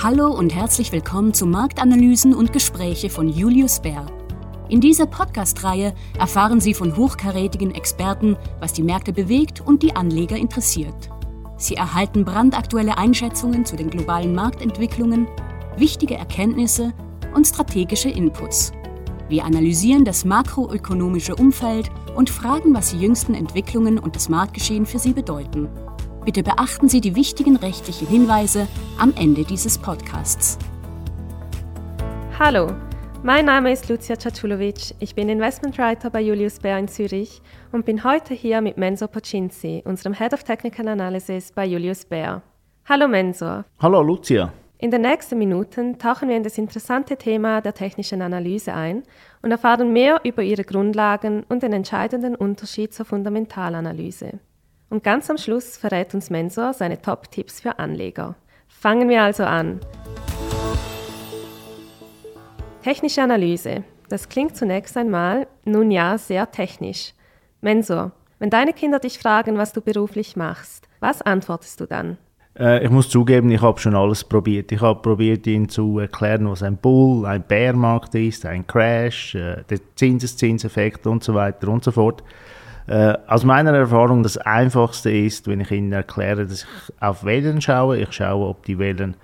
Hallo und herzlich willkommen zu Marktanalysen und Gespräche von Julius Baer. In dieser Podcast-Reihe erfahren Sie von hochkarätigen Experten, was die Märkte bewegt und die Anleger interessiert. Sie erhalten brandaktuelle Einschätzungen zu den globalen Marktentwicklungen, wichtige Erkenntnisse und strategische Inputs. Wir analysieren das makroökonomische Umfeld und fragen, was die jüngsten Entwicklungen und das Marktgeschehen für Sie bedeuten. Bitte beachten Sie die wichtigen rechtlichen Hinweise am Ende dieses Podcasts. Hallo, mein Name ist Lucia Caculovic. Ich bin Investmentwriter bei Julius Baer in Zürich und bin heute hier mit Mensur Pocinci, unserem Head of Technical Analysis bei Julius Baer. Hallo Mensur. Hallo Lucia. In den nächsten Minuten tauchen wir in das interessante Thema der technischen Analyse ein und erfahren mehr über ihre Grundlagen und den entscheidenden Unterschied zur Fundamentalanalyse. Und ganz am Schluss verrät uns Mensor seine Top-Tipps für Anleger. Fangen wir also an. Technische Analyse. Das klingt zunächst einmal, nun ja, sehr technisch. Mensor, wenn deine Kinder dich fragen, was du beruflich machst, was antwortest du dann? Äh, ich muss zugeben, ich habe schon alles probiert. Ich habe probiert, ihnen zu erklären, was ein Bull, ein Bärmarkt ist, ein Crash, äh, der Zinseszinseffekt und so weiter und so fort. Äh, aus meiner Erfahrung das Einfachste ist, wenn ich Ihnen erkläre, dass ich auf Wellen schaue. Ich schaue, ob die Wellen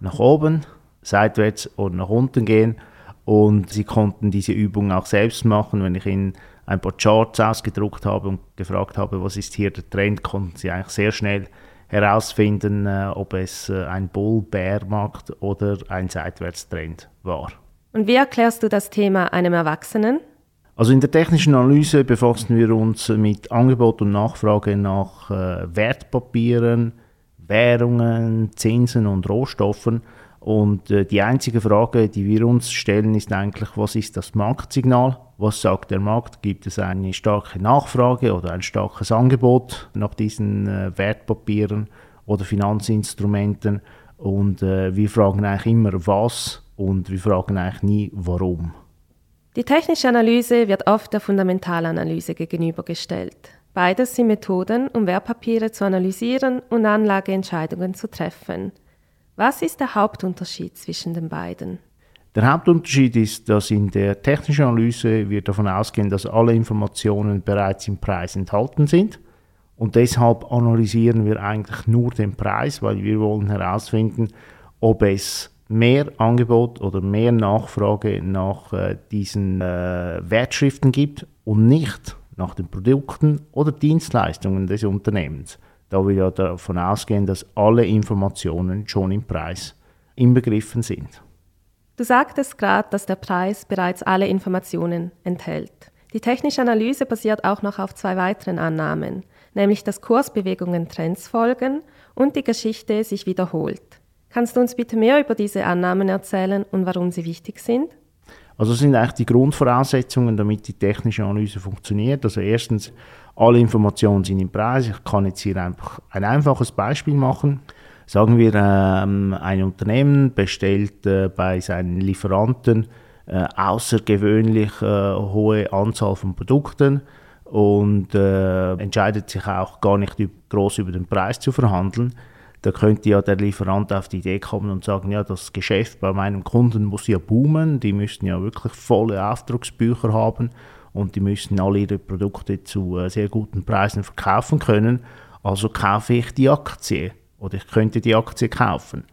nach oben, seitwärts oder nach unten gehen. Und Sie konnten diese Übung auch selbst machen. Wenn ich Ihnen ein paar Charts ausgedruckt habe und gefragt habe, was ist hier der Trend, konnten Sie eigentlich sehr schnell herausfinden, äh, ob es äh, ein Bull-Bear-Markt oder ein Seitwärtstrend war. Und wie erklärst du das Thema einem Erwachsenen? Also in der technischen Analyse befassen wir uns mit Angebot und Nachfrage nach äh, Wertpapieren, Währungen, Zinsen und Rohstoffen. Und äh, die einzige Frage, die wir uns stellen, ist eigentlich, was ist das Marktsignal? Was sagt der Markt? Gibt es eine starke Nachfrage oder ein starkes Angebot nach diesen äh, Wertpapieren oder Finanzinstrumenten? Und wir fragen eigentlich immer was und wir fragen eigentlich nie warum. Die technische Analyse wird oft der Fundamentalanalyse gegenübergestellt. Beides sind Methoden, um Wertpapiere zu analysieren und Anlageentscheidungen zu treffen. Was ist der Hauptunterschied zwischen den beiden? Der Hauptunterschied ist, dass in der technischen Analyse wir davon ausgehen, dass alle Informationen bereits im Preis enthalten sind. Und deshalb analysieren wir eigentlich nur den Preis, weil wir wollen herausfinden, ob es mehr Angebot oder mehr Nachfrage nach äh, diesen äh, Wertschriften gibt und nicht nach den Produkten oder Dienstleistungen des Unternehmens, da wir ja davon ausgehen, dass alle Informationen schon im Preis inbegriffen sind. Du sagtest gerade, dass der Preis bereits alle Informationen enthält. Die technische Analyse basiert auch noch auf zwei weiteren Annahmen, nämlich dass Kursbewegungen Trends folgen und die Geschichte sich wiederholt. Kannst du uns bitte mehr über diese Annahmen erzählen und warum sie wichtig sind? Also das sind eigentlich die Grundvoraussetzungen, damit die technische Analyse funktioniert. Also erstens, alle Informationen sind im Preis. Ich kann jetzt hier einfach ein einfaches Beispiel machen. Sagen wir, ähm, ein Unternehmen bestellt äh, bei seinen Lieferanten äh, außergewöhnlich äh, hohe Anzahl von Produkten und äh, entscheidet sich auch gar nicht groß über den Preis zu verhandeln da könnte ja der Lieferant auf die Idee kommen und sagen, ja, das Geschäft bei meinem Kunden muss ja boomen, die müssen ja wirklich volle Auftragsbücher haben und die müssen alle ihre Produkte zu äh, sehr guten Preisen verkaufen können. Also kaufe ich die Aktie oder ich könnte die Aktie kaufen.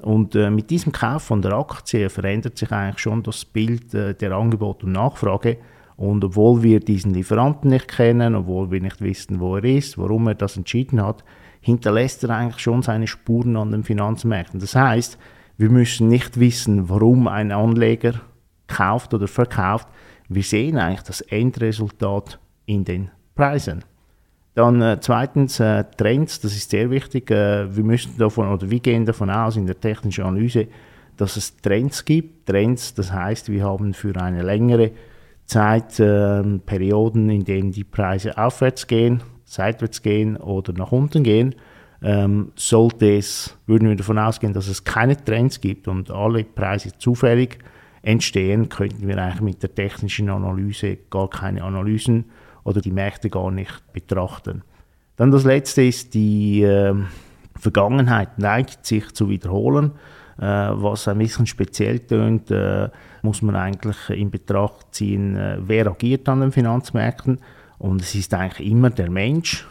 Und äh, mit diesem Kauf von der Aktie verändert sich eigentlich schon das Bild äh, der Angebot und Nachfrage. Und obwohl wir diesen Lieferanten nicht kennen, obwohl wir nicht wissen, wo er ist, warum er das entschieden hat, hinterlässt er eigentlich schon seine Spuren an den Finanzmärkten. Das heißt, wir müssen nicht wissen, warum ein Anleger kauft oder verkauft. Wir sehen eigentlich das Endresultat in den Preisen. Dann äh, zweitens äh, Trends, das ist sehr wichtig. Äh, wir müssen davon oder wir gehen davon aus in der technischen Analyse, dass es Trends gibt. Trends, das heißt, wir haben für eine längere Zeit ähm, Perioden, in denen die Preise aufwärts gehen seitwärts gehen oder nach unten gehen, ähm, sollte es, würden wir davon ausgehen, dass es keine Trends gibt und alle Preise zufällig entstehen, könnten wir eigentlich mit der technischen Analyse gar keine Analysen oder die Märkte gar nicht betrachten. Dann das letzte ist, die äh, Vergangenheit neigt sich zu wiederholen. was ein bisschen speziell tönt, muss man eigentlich in Betracht ziehen, wer agiert an den Finanzmärkten. Und es ist eigentlich immer der Mensch.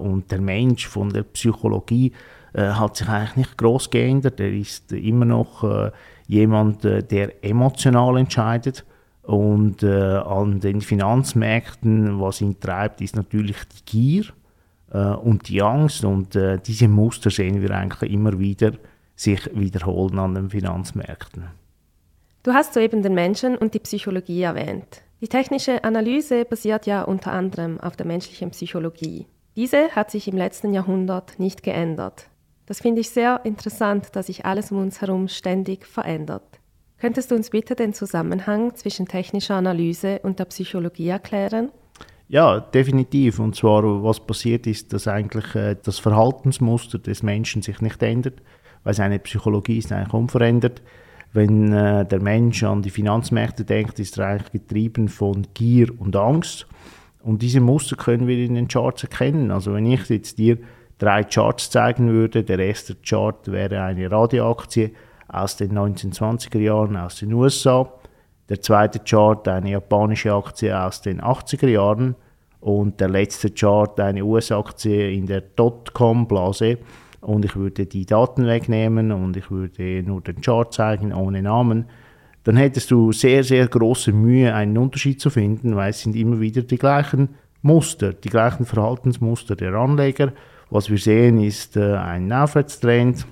und der Mensch von der Psychologie hat sich eigentlich nicht groß geändert. Er ist immer noch jemand, der emotional entscheidet. Und äh, an den Finanzmärkten, was ihn treibt, ist natürlich die Gier äh, und die Angst. Und äh, diese Muster sehen wir eigentlich immer wieder sich wiederholen an den Finanzmärkten. Du hast soeben den Menschen und die Psychologie erwähnt. Die technische Analyse basiert ja unter anderem auf der menschlichen Psychologie. Diese hat sich im letzten Jahrhundert nicht geändert. Das finde ich sehr interessant, dass sich alles um uns herum ständig verändert. Könntest du uns bitte den Zusammenhang zwischen technischer Analyse und der Psychologie erklären? Ja, definitiv. Und zwar, was passiert ist, dass eigentlich äh, das Verhaltensmuster des Menschen sich nicht ändert, weil seine Psychologie ist eigentlich unverändert. Wenn äh, der Mensch an die Finanzmärkte denkt, ist er eigentlich getrieben von Gier und Angst. Und diese Muster können wir in den Charts erkennen. Also wenn ich jetzt dir drei Charts zeigen würde, der erste Chart wäre eine Radioaktie, aus den 1920er Jahren aus den USA. Der zweite Chart eine japanische Aktie aus den 80er Jahren und der letzte Chart eine US-Aktie in der Dotcom-Blase. Und ich würde die Daten wegnehmen und ich würde nur den Chart zeigen ohne Namen. Dann hättest du sehr, sehr große Mühe, einen Unterschied zu finden, weil es sind immer wieder die gleichen Muster, die gleichen Verhaltensmuster der Anleger. Was wir sehen, ist äh, ein Aufwärtstrend,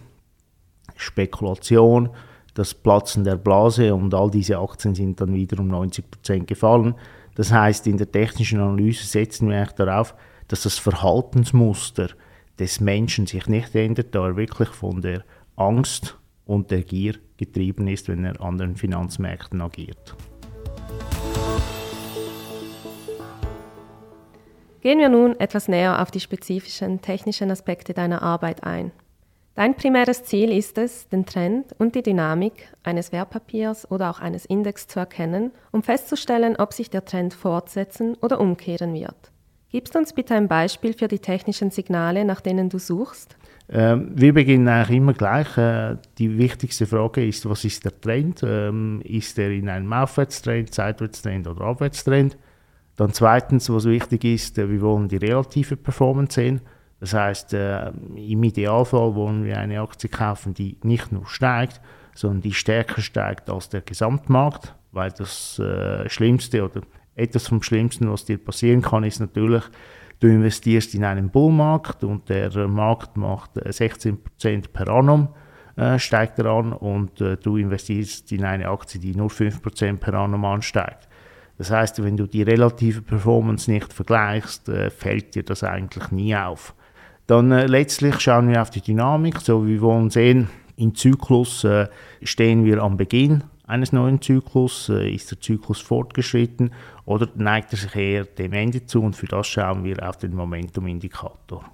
Spekulation, das Platzen der Blase und all diese Aktien sind dann wieder um 90 Prozent gefallen. Das heißt, in der technischen Analyse setzen wir eigentlich darauf, dass das Verhaltensmuster des Menschen sich nicht ändert, da er wirklich von der Angst und der Gier getrieben ist, wenn er an den Finanzmärkten agiert. Gehen wir nun etwas näher auf die spezifischen technischen Aspekte deiner Arbeit ein. Dein primäres Ziel ist es, den Trend und die Dynamik eines Wertpapiers oder auch eines Index zu erkennen, um festzustellen, ob sich der Trend fortsetzen oder umkehren wird. Gibst du uns bitte ein Beispiel für die technischen Signale, nach denen du suchst? Ähm, wir beginnen eigentlich immer gleich. Äh, die wichtigste Frage ist, was ist der Trend? Ähm, ist er in einem Aufwärtstrend, Seitwärtstrend oder Abwärtstrend? Dann zweitens, was wichtig ist, äh, wir wollen die relative Performance sehen. Das heißt, äh, im Idealfall wollen wir eine Aktie kaufen, die nicht nur steigt, sondern die stärker steigt als der Gesamtmarkt, weil das äh, Schlimmste oder etwas vom Schlimmsten, was dir passieren kann, ist natürlich, du investierst in einen Bullmarkt und der Markt macht 16% äh, per annum, äh, steigt er an und äh, du investierst in eine Aktie, die nur 5% per annum ansteigt. Das heißt, wenn du die relative Performance nicht vergleichst, äh, fällt dir das eigentlich nie auf. Dann äh, letztlich schauen wir auf die Dynamik. So wie wir wollen sehen, im Zyklus äh, stehen wir am Beginn eines neuen Zyklus. Äh, ist der Zyklus fortgeschritten oder neigt er sich eher dem Ende zu? Und für das schauen wir auf den Momentum-Indikator.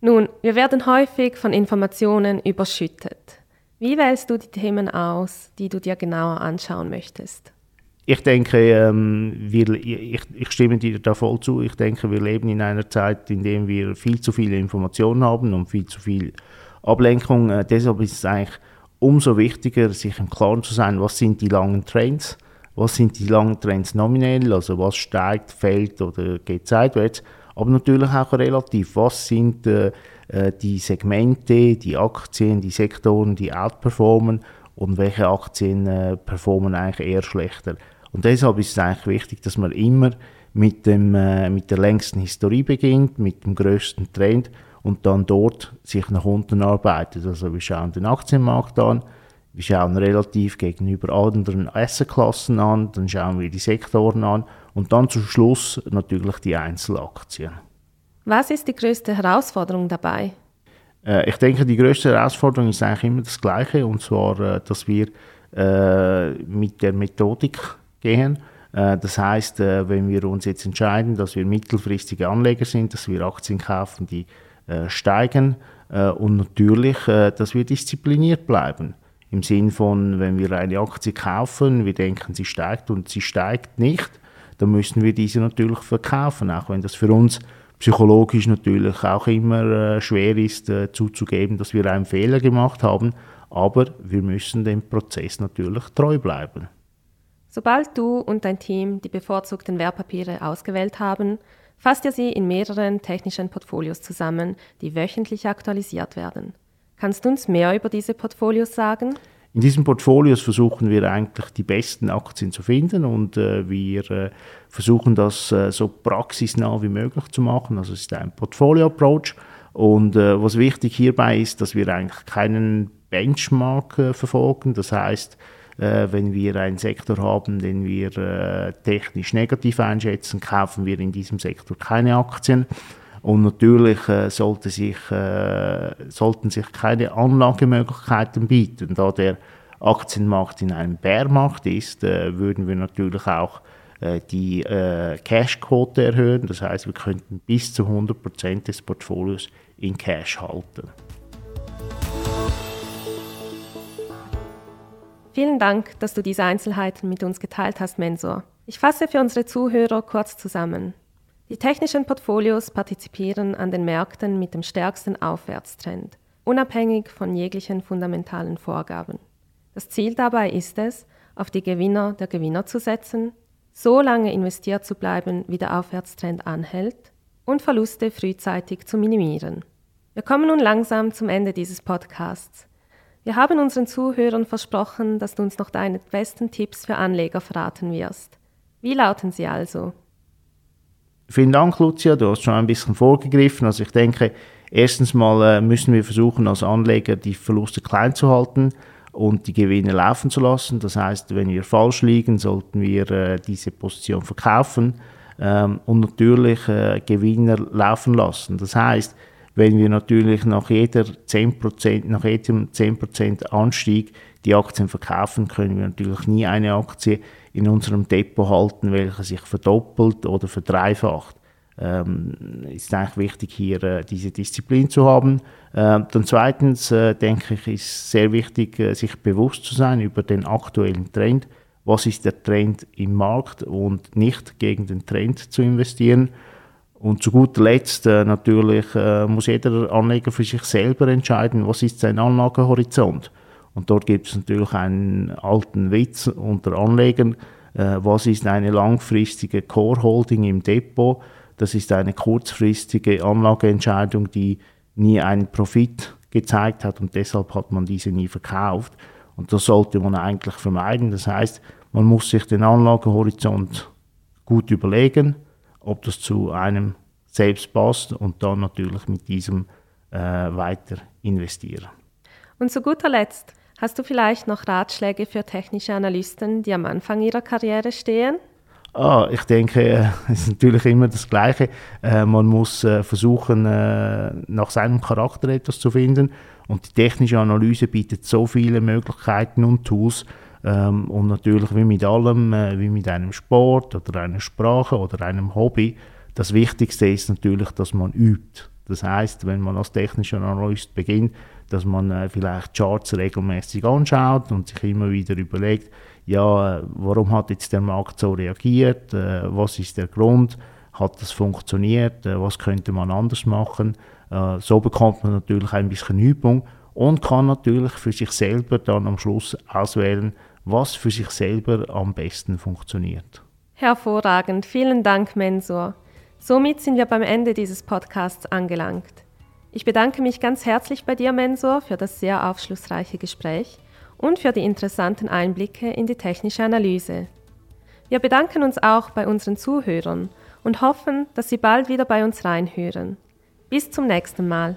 Nun, wir werden häufig von Informationen überschüttet. Wie wählst du die Themen aus, die du dir genauer anschauen möchtest? ich denke, ähm, wir, ich, ich, stimme dir da voll zu. Ich denke, wir leben in einer Zeit, in der wir viel zu viele Informationen haben und viel zu viel Ablenkung. Äh, deshalb ist es eigentlich umso wichtiger, sich im Klaren zu sein, was sind die langen Trends, was sind die langen Trends nominell, also was steigt, fällt oder geht seitwärts, aber natürlich auch relativ, was sind äh, äh die Segmente, die Aktien, die Sektoren, die outperformen und welche Aktien äh, performen eigentlich eher schlechter. Und deshalb ist es eigentlich wichtig, dass man immer mit, dem, äh, mit der längsten Historie beginnt, mit dem größten Trend und dann dort sich nach unten arbeitet. Also wir schauen den Aktienmarkt an, wir schauen relativ gegenüber anderen Assetklassen an, dann schauen wir die Sektoren an und dann zum Schluss natürlich die Einzelaktien. Was ist die größte Herausforderung dabei? Äh, ich denke, die größte Herausforderung ist eigentlich immer das Gleiche, und zwar, äh, dass wir äh, mit der Methodik gehen. Äh, das heißt, äh, wenn wir uns jetzt entscheiden, dass wir mittelfristige Anleger sind, dass wir Aktien kaufen, die steigen und natürlich, dass wir diszipliniert bleiben. Im Sinn von, wenn wir eine Aktie kaufen, wir denken, sie steigt und sie steigt nicht, dann müssen wir diese natürlich verkaufen, auch wenn das für uns psychologisch natürlich auch immer schwer ist zuzugeben, dass wir einen Fehler gemacht haben. aber wir müssen dem Prozess natürlich treu bleiben. Sobald du und dein Team die bevorzugten Wertpapiere ausgewählt haben, fasst ihr sie in mehreren technischen Portfolios zusammen, die wöchentlich aktualisiert werden. Kannst du uns mehr über diese Portfolios sagen? In diesen Portfolios versuchen wir eigentlich die besten Aktien zu finden und äh, wir äh, versuchen das äh, so praxisnah wie möglich zu machen. Also es ist ein Portfolio-Approach und äh, was wichtig hierbei ist, dass wir eigentlich keinen Benchmark äh, verfolgen. Das heißt, wenn wir einen Sektor haben, den wir technisch negativ einschätzen, kaufen wir in diesem Sektor keine Aktien. Und natürlich äh, sollte sich, äh, sollten sich keine Anlagemöglichkeiten bieten. Da der Aktienmarkt in einem Bärmarkt ist, äh, würden wir natürlich auch äh, die äh, Cashquote erhöhen. Das heißt, wir könnten bis zu 100% des Portfolios in Cash halten. Vielen Dank, dass du diese Einzelheiten mit uns geteilt hast, Mensur. Ich fasse für unsere Zuhörer kurz zusammen. Die technischen Portfolios partizipieren an den Märkten mit dem stärksten Aufwärtstrend, unabhängig von jeglichen fundamentalen Vorgaben. Das Ziel dabei ist es, auf die Gewinner der Gewinner zu setzen, so lange investiert zu bleiben, wie der Aufwärtstrend anhält und Verluste frühzeitig zu minimieren. Wir kommen nun langsam zum Ende dieses Podcasts. Wir haben unseren Zuhörern versprochen, dass du uns noch deine besten Tipps für Anleger verraten wirst. Wie lauten sie also? Vielen Dank, Lucia. Du hast schon ein bisschen vorgegriffen. Also ich denke, erstens mal äh, müssen wir versuchen, als Anleger die Verluste klein zu halten und die Gewinne laufen zu lassen. Das heißt, wenn wir falsch liegen, sollten wir äh, diese Position verkaufen ähm, und natürlich äh, Gewinner laufen lassen. Das heißt, wenn wir natürlich nach jeder 10%, nach jedem 10% Anstieg die Aktien verkaufen, können wir natürlich nie eine Aktie in unserem Depot halten, welcher sich verdoppelt oder verdreifacht. Ähm, ist eigentlich wichtig, hier äh, diese Disziplin zu haben. Äh, dann zweitens äh, denke ich, ist sehr wichtig, äh, sich bewusst zu sein über den aktuellen Trend. Was ist der Trend im Markt und nicht gegen den Trend zu investieren. Und zu guter Letzt äh, natürlich äh, muss jeder Anleger für sich selber entscheiden, was ist sein Anlagehorizont. Und dort gibt es natürlich einen alten Witz unter Anlegern. Äh, was ist eine langfristige Core-Holding im Depot? Das ist eine kurzfristige Anlageentscheidung, die nie einen Profit gezeigt hat und deshalb hat man diese nie verkauft. Und das sollte man eigentlich vermeiden. Das heißt, man muss sich den Anlagehorizont gut überlegen, ob das zu einem selbst passt und dann natürlich mit diesem äh, weiter investieren. Und zu guter Letzt, Hast du vielleicht noch Ratschläge für technische Analysten, die am Anfang ihrer Karriere stehen? Ah, ich denke, äh, es ist natürlich immer das Gleiche. Äh, man muss äh, versuchen, nach seinem Charakter etwas zu finden. Und die technische Analyse bietet so viele Möglichkeiten und Tools. Ähm, und natürlich wie mit allem, wie mit einem Sport oder einer Sprache oder einem Hobby, das Wichtigste ist natürlich, dass man übt. Das heißt, wenn man als technischer Analyst beginnt, dass man äh, vielleicht Charts regelmäßig anschaut und sich immer wieder überlegt, ja, warum hat jetzt der Markt so reagiert, äh, was ist der Grund, hat das funktioniert, äh, was könnte man anders machen. Äh, so bekommt man natürlich ein bisschen Übung und kann natürlich für sich selber dann am Schluss auswählen, was für sich selber am besten funktioniert. Hervorragend, vielen Dank, Mensur. Somit sind wir beim Ende dieses Podcasts angelangt. Ich bedanke mich ganz herzlich bei dir, Mensur, für das sehr aufschlussreiche Gespräch und für die interessanten Einblicke in die technische Analyse. Wir bedanken uns auch bei unseren Zuhörern und hoffen, dass Sie bald wieder bei uns reinhören. Bis zum nächsten Mal.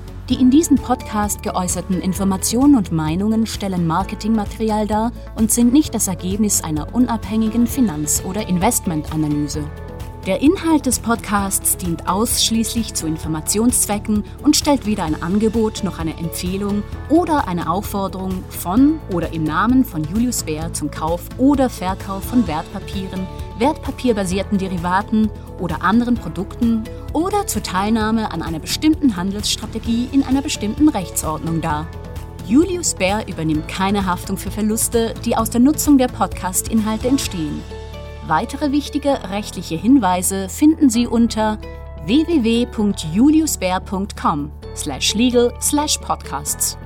die in diesem Podcast geäußerten Informationen und Meinungen stellen Marketingmaterial dar und sind nicht das Ergebnis einer unabhängigen Finanz- oder Investmentanalyse. Der Inhalt des Podcasts dient ausschließlich zu Informationszwecken und stellt weder ein Angebot noch eine Empfehlung oder eine Aufforderung von oder im Namen von Julius Baer zum Kauf oder Verkauf von Wertpapieren, wertpapierbasierten Derivaten oder anderen Produkten oder zur Teilnahme an einer bestimmten Handelsstrategie in einer bestimmten Rechtsordnung dar. Julius Baer übernimmt keine Haftung für Verluste, die aus der Nutzung der Podcast-Inhalte entstehen. Weitere wichtige rechtliche Hinweise finden Sie unter www.juliusbär.com/legal/podcasts.